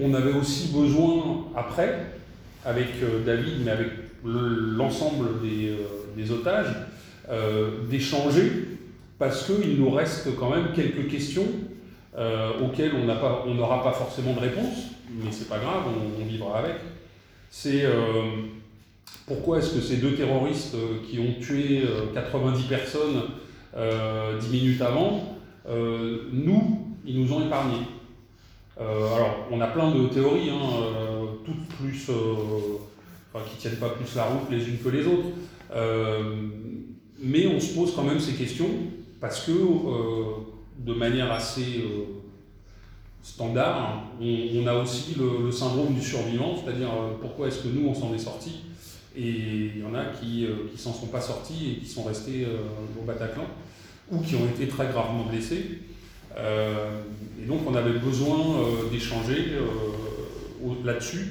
On avait aussi besoin, après, avec euh, David, mais avec le- l'ensemble des, euh, otages, euh, d'échanger, parce qu'il nous reste quand même quelques questions auxquelles on n'aura pas forcément de réponse, mais c'est pas grave, on, vivra avec. C'est pourquoi est-ce que ces deux terroristes qui ont tué euh, 90 personnes euh, 10 minutes avant, nous, ils nous ont épargnés? Alors, on a plein de théories, hein, euh, toutes plus, euh, enfin, qui tiennent pas plus la route les unes que les autres. Euh, mais on se pose quand même ces questions parce que, euh, de manière assez euh, standard, on, a aussi le, syndrome du survivant, c'est-à-dire euh, pourquoi est-ce que nous on s'en est sortis et il y en a qui euh, qui s'en sont pas sortis et qui sont restés euh, au Bataclan ou qui ont été très gravement blessés. Euh, et donc on avait besoin euh, d'échanger euh, là-dessus.